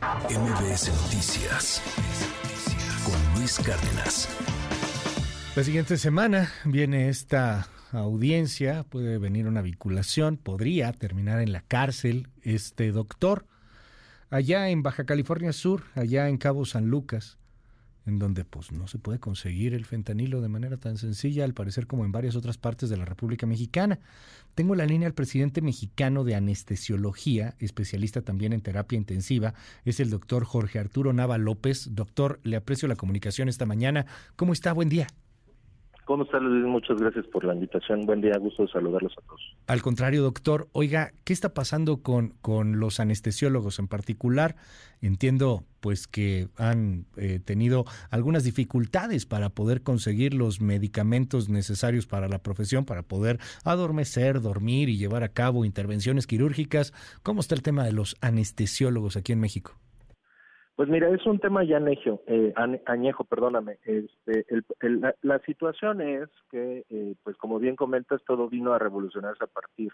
MBS Noticias con Luis Cárdenas. La siguiente semana viene esta audiencia, puede venir una vinculación, podría terminar en la cárcel este doctor allá en Baja California Sur, allá en Cabo San Lucas en donde pues no se puede conseguir el fentanilo de manera tan sencilla, al parecer como en varias otras partes de la República Mexicana. Tengo la línea al presidente mexicano de anestesiología, especialista también en terapia intensiva, es el doctor Jorge Arturo Nava López. Doctor, le aprecio la comunicación esta mañana. ¿Cómo está? Buen día. ¿Cómo está, Luis? Muchas gracias por la invitación. Buen día, gusto de saludarlos a todos. Al contrario, doctor, oiga, ¿qué está pasando con, con los anestesiólogos en particular? Entiendo pues que han eh, tenido algunas dificultades para poder conseguir los medicamentos necesarios para la profesión, para poder adormecer, dormir y llevar a cabo intervenciones quirúrgicas. ¿Cómo está el tema de los anestesiólogos aquí en México? Pues mira, es un tema ya añejo, eh, añejo perdóname. Este, la, situación es que, eh, pues como bien comentas, todo vino a revolucionarse a partir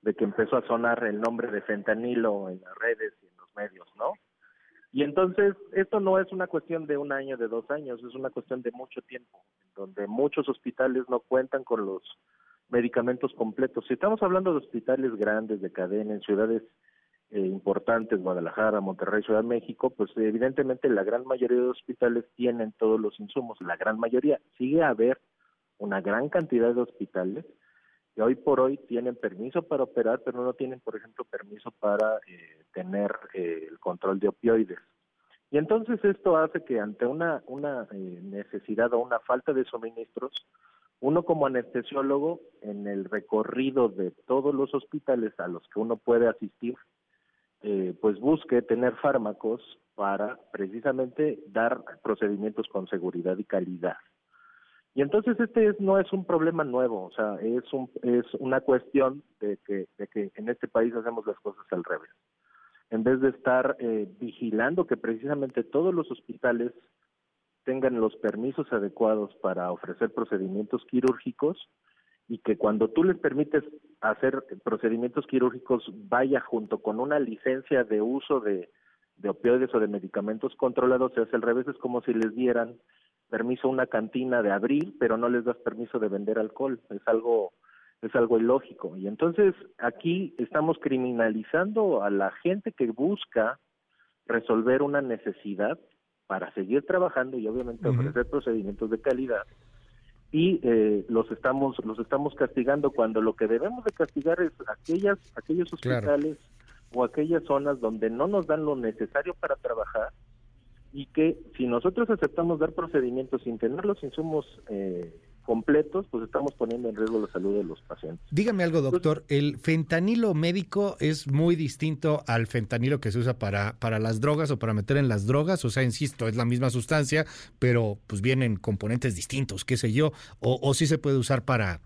de que empezó a sonar el nombre de fentanilo en las redes y en los medios, ¿no? Y entonces, esto no es una cuestión de un año, de dos años, es una cuestión de mucho tiempo, donde muchos hospitales no cuentan con los medicamentos completos. Si estamos hablando de hospitales grandes, de cadena, en ciudades eh, importantes, Guadalajara, Monterrey, Ciudad de México, pues evidentemente la gran mayoría de hospitales tienen todos los insumos, la gran mayoría. Sigue a haber una gran cantidad de hospitales que hoy por hoy tienen permiso para operar, pero no tienen, por ejemplo, permiso para eh, tener eh, el control de opioides. Y entonces esto hace que ante una, una necesidad o una falta de suministros, uno como anestesiólogo, en el recorrido de todos los hospitales a los que uno puede asistir, eh, pues busque tener fármacos para precisamente dar procedimientos con seguridad y calidad. Y entonces este no es un problema nuevo, o sea, es un es una cuestión de que de que en este país hacemos las cosas al revés. En vez de estar eh, vigilando que precisamente todos los hospitales tengan los permisos adecuados para ofrecer procedimientos quirúrgicos, y que cuando tú les permites hacer procedimientos quirúrgicos vaya junto con una licencia de uso de, de opioides o de medicamentos controlados, se hace al revés, es como si les dieran permiso a una cantina de abrir, pero no les das permiso de vender alcohol, es algo es algo ilógico. Y entonces aquí estamos criminalizando a la gente que busca resolver una necesidad para seguir trabajando y obviamente ofrecer procedimientos de calidad y eh, los estamos los estamos castigando cuando lo que debemos de castigar es aquellas aquellos hospitales o aquellas zonas donde no nos dan lo necesario para trabajar y que si nosotros aceptamos dar procedimientos sin tener los insumos eh, completos, pues estamos poniendo en riesgo la salud de los pacientes. Dígame algo, doctor. El fentanilo médico es muy distinto al fentanilo que se usa para, para las drogas o para meter en las drogas. O sea, insisto, es la misma sustancia, pero pues vienen componentes distintos, qué sé yo. O, o sí se puede usar para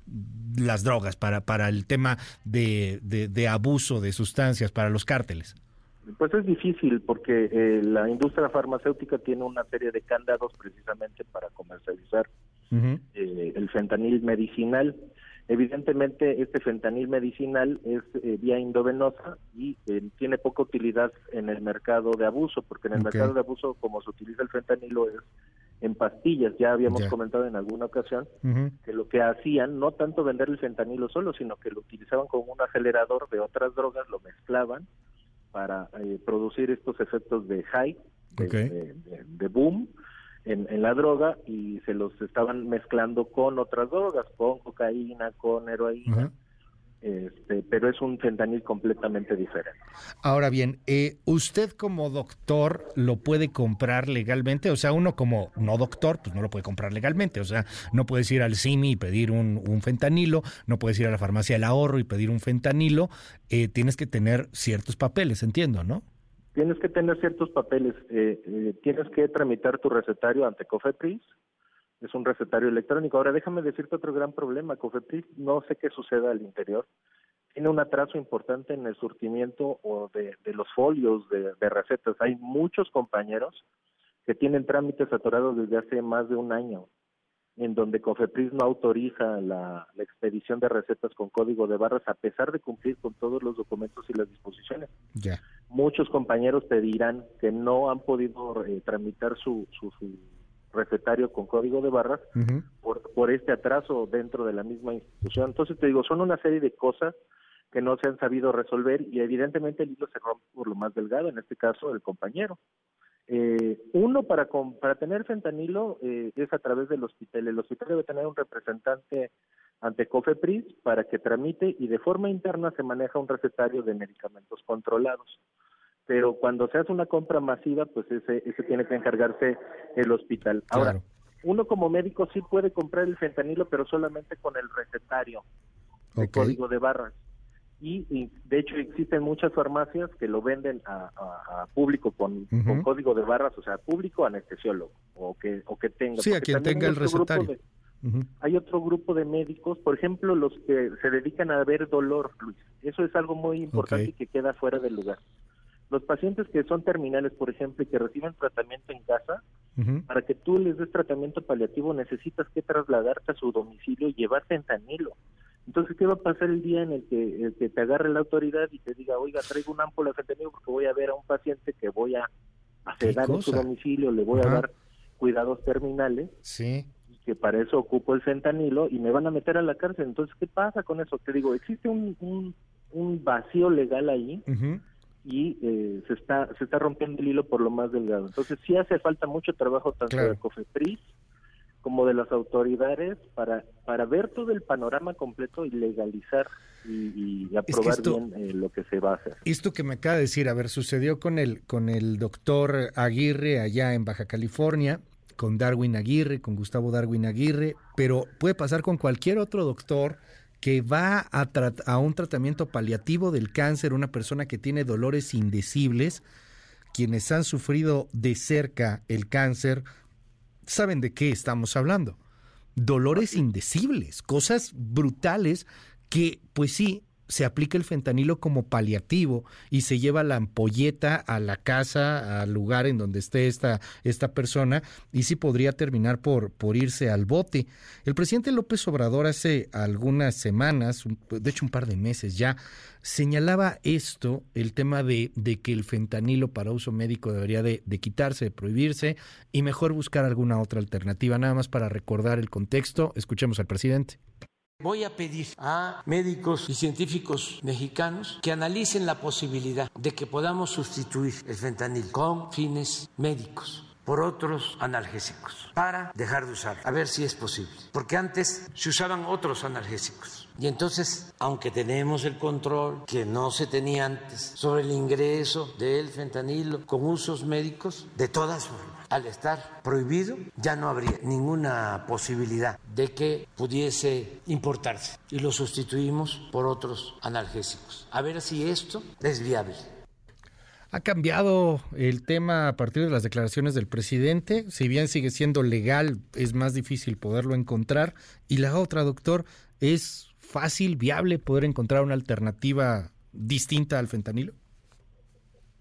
las drogas, para, para el tema de, de, abuso de sustancias, para los cárteles. Pues es difícil porque eh, la industria farmacéutica tiene una serie de candados precisamente para comercializar el fentanil medicinal. Evidentemente, este fentanil medicinal es eh, vía endovenosa y eh, tiene poca utilidad en el mercado de abuso, porque en el mercado de abuso, como se utiliza el fentanilo, es en pastillas. Ya habíamos comentado en alguna ocasión que lo que hacían, no tanto vender el fentanilo solo, sino que lo utilizaban como un acelerador de otras drogas, lo mezclaban para producir estos efectos de high, de boom, en, en, la droga y se los estaban mezclando con otras drogas, con cocaína, con heroína. Este, pero es un fentanil completamente diferente. Ahora bien, eh, ¿usted como doctor lo puede comprar legalmente? O sea, uno como no doctor, pues no lo puede comprar legalmente. O sea, no puedes ir al CIMI y pedir un, un fentanilo, no puedes ir a la farmacia del ahorro y pedir un fentanilo. Eh, tienes que tener ciertos papeles, entiendo, ¿no? Tienes que tener ciertos papeles, eh, eh, tienes que tramitar tu recetario ante COFEPRIS, es un recetario electrónico. Ahora déjame decirte otro gran problema, COFEPRIS no sé qué suceda al interior, tiene un atraso importante en el surtimiento o de, los folios de, recetas. Hay muchos compañeros que tienen trámites atorados desde hace más de un año. En donde Cofepris no autoriza la, expedición de recetas con código de barras a pesar de cumplir con todos los documentos y las disposiciones. Ya. Muchos compañeros te dirán que no han podido eh, tramitar su, su, recetario con código de barras por, por este atraso dentro de la misma institución. Entonces te digo, son una serie de cosas que no se han sabido resolver y evidentemente el hilo se rompe por lo más delgado, en este caso el compañero. Eh, uno, para, para tener fentanilo eh, es a través del hospital. El hospital debe tener un representante ante COFEPRIS para que tramite y de forma interna se maneja un recetario de medicamentos controlados. Pero cuando se hace una compra masiva, pues ese, ese tiene que encargarse el hospital. Ahora, uno como médico sí puede comprar el fentanilo, pero solamente con el recetario, el código de barras y, de hecho existen muchas farmacias que lo venden a, público con, código de barras, o sea, público anestesiólogo o que o que tenga. Sí, a quien tenga el recetario. Hay otro grupo de médicos, por ejemplo, los que se dedican a ver dolor, Luis. Eso es algo muy importante y que queda fuera del lugar. Los pacientes que son terminales, por ejemplo, y que reciben tratamiento en casa, para que tú les des tratamiento paliativo necesitas que trasladarte a su domicilio y llevar fentanilo. Entonces, ¿qué va a pasar el día en el que, te agarre la autoridad y te diga, oiga, traigo un ámpula de fentanilo porque voy a ver a un paciente que voy a sedar en su domicilio, le voy a dar cuidados terminales? Sí. Y que para eso ocupo el fentanilo y me van a meter a la cárcel. Entonces, ¿qué pasa con eso? Te digo, existe un, un, vacío legal ahí. y eh, se está se está rompiendo el hilo por lo más delgado. Entonces sí hace falta mucho trabajo tanto de COFEPRIS como de las autoridades para, para ver todo el panorama completo y legalizar y, aprobar bien eh, lo que se va a hacer. Esto que me acaba de decir, a ver, sucedió con el, con el doctor Aguirre allá en Baja California, con Darwin Aguirre, con Gustavo Darwin Aguirre, pero puede pasar con cualquier otro doctor que va a, a un tratamiento paliativo del cáncer, una persona que tiene dolores indecibles, quienes han sufrido de cerca el cáncer, saben de qué estamos hablando. Dolores indecibles, cosas brutales que, pues sí, se aplica el fentanilo como paliativo y se lleva la ampolleta a la casa, al lugar en donde esté esta, esta persona, y sí podría terminar por, por irse al bote. El presidente López Obrador hace algunas semanas, de hecho un par de meses ya, señalaba esto, el tema de, de que el fentanilo para uso médico debería de, de quitarse, de prohibirse, y mejor buscar alguna otra alternativa. Nada más para recordar el contexto, escuchemos al presidente. Voy a pedir a médicos y científicos mexicanos que analicen la posibilidad de que podamos sustituir el fentanil con fines médicos por otros analgésicos para dejar de usar, a ver si es posible. Porque antes se usaban otros analgésicos. Y entonces, aunque tenemos el control que no se tenía antes sobre el ingreso del fentanilo con usos médicos, de todas formas al estar prohibido, ya no habría ninguna posibilidad de que pudiese importarse y lo sustituimos por otros analgésicos. A ver si esto es viable. Ha cambiado el tema a partir de las declaraciones del presidente. Si bien sigue siendo legal, es más difícil poderlo encontrar. Y la otra, doctor, ¿es fácil, viable poder encontrar una alternativa distinta al fentanilo?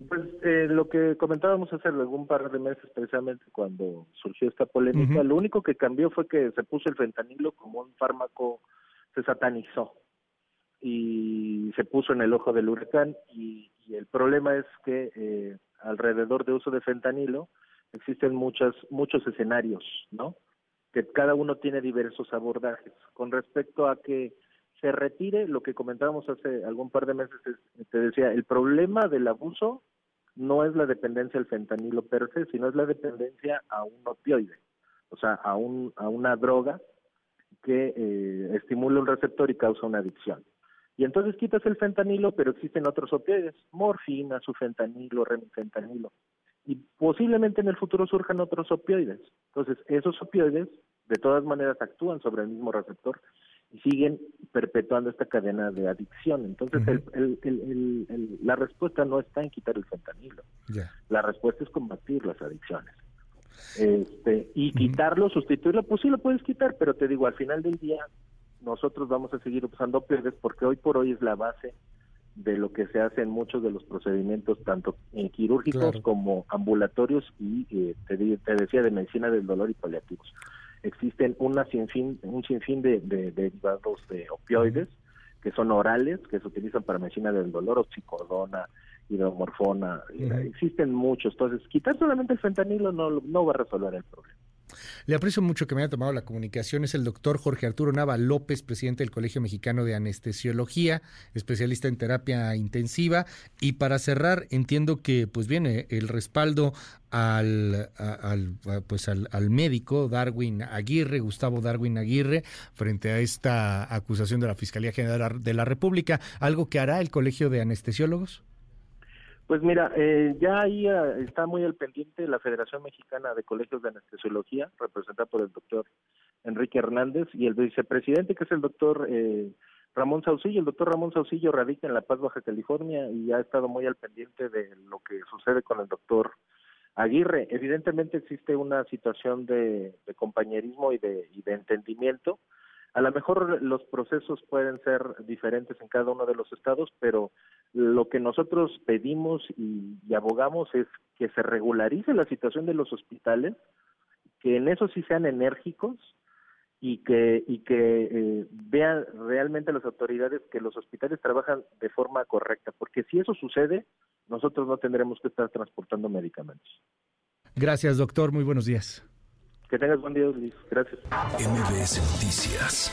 Pues eh, lo que comentábamos hace algún par de meses, precisamente cuando surgió esta polémica, lo único que cambió fue que se puso el fentanilo como un fármaco, se satanizó y se puso en el ojo del huracán y, el problema es que eh, alrededor de uso de fentanilo existen muchas, muchos escenarios, ¿no? Que cada uno tiene diversos abordajes. Con respecto a que se retire, lo que comentábamos hace algún par de meses, te decía, el problema del abuso no es la dependencia al fentanilo per se, sino es la dependencia a un opioide, o sea, a, un, a una droga que eh, estimula un receptor y causa una adicción. Y entonces quitas el fentanilo, pero existen otros opioides, morfina, sufentanilo, remifentanilo, y posiblemente en el futuro surjan otros opioides. Entonces, esos opioides de todas maneras actúan sobre el mismo receptor y siguen perpetuando esta cadena de adicción. Entonces, la respuesta no está en quitar el fentanilo. La respuesta es combatir las adicciones. Este, y quitarlo, sustituirlo, pues sí lo puedes quitar, pero te digo, al final del día, nosotros vamos a seguir usando opioides porque hoy por hoy es la base de lo que se hace en muchos de los procedimientos, tanto en quirúrgicos como ambulatorios y, eh, te, te decía, de medicina del dolor y paliativos. existen una sinfín, un sinfín de, derivados de opioides que son orales, que se utilizan para medicina del dolor, oxicodona, hidromorfona, existen muchos. Entonces, quitar solamente el fentanilo no, no va a resolver el problema. Le aprecio mucho que me haya tomado la comunicación. Es el doctor Jorge Arturo Nava López, presidente del Colegio Mexicano de Anestesiología, especialista en terapia intensiva. Y para cerrar, entiendo que pues viene el respaldo al, al pues al, al, médico Darwin Aguirre, Gustavo Darwin Aguirre, frente a esta acusación de la Fiscalía General de la República. ¿Algo que hará el Colegio de Anestesiólogos? Pues mira, eh, ya ahí eh, está muy al pendiente la Federación Mexicana de Colegios de Anestesiología, representada por el doctor Enrique Hernández, y el vicepresidente, que es el doctor eh, Ramón Saucillo. El doctor Ramón Saucillo radica en La Paz, Baja California, y ha estado muy al pendiente de lo que sucede con el doctor Aguirre. Evidentemente existe una situación de, compañerismo y de, y de entendimiento a lo mejor los procesos pueden ser diferentes en cada uno de los estados, pero lo que nosotros pedimos y, abogamos es que se regularice la situación de los hospitales, que en eso sí sean enérgicos y que y que eh, vean realmente las autoridades que los hospitales trabajan de forma correcta, porque si eso sucede, nosotros no tendremos que estar transportando medicamentos. Gracias, doctor. Muy buenos días. Que tengas buen día, Luis. Gracias. MBS Noticias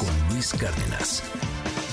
con Luis Cárdenas.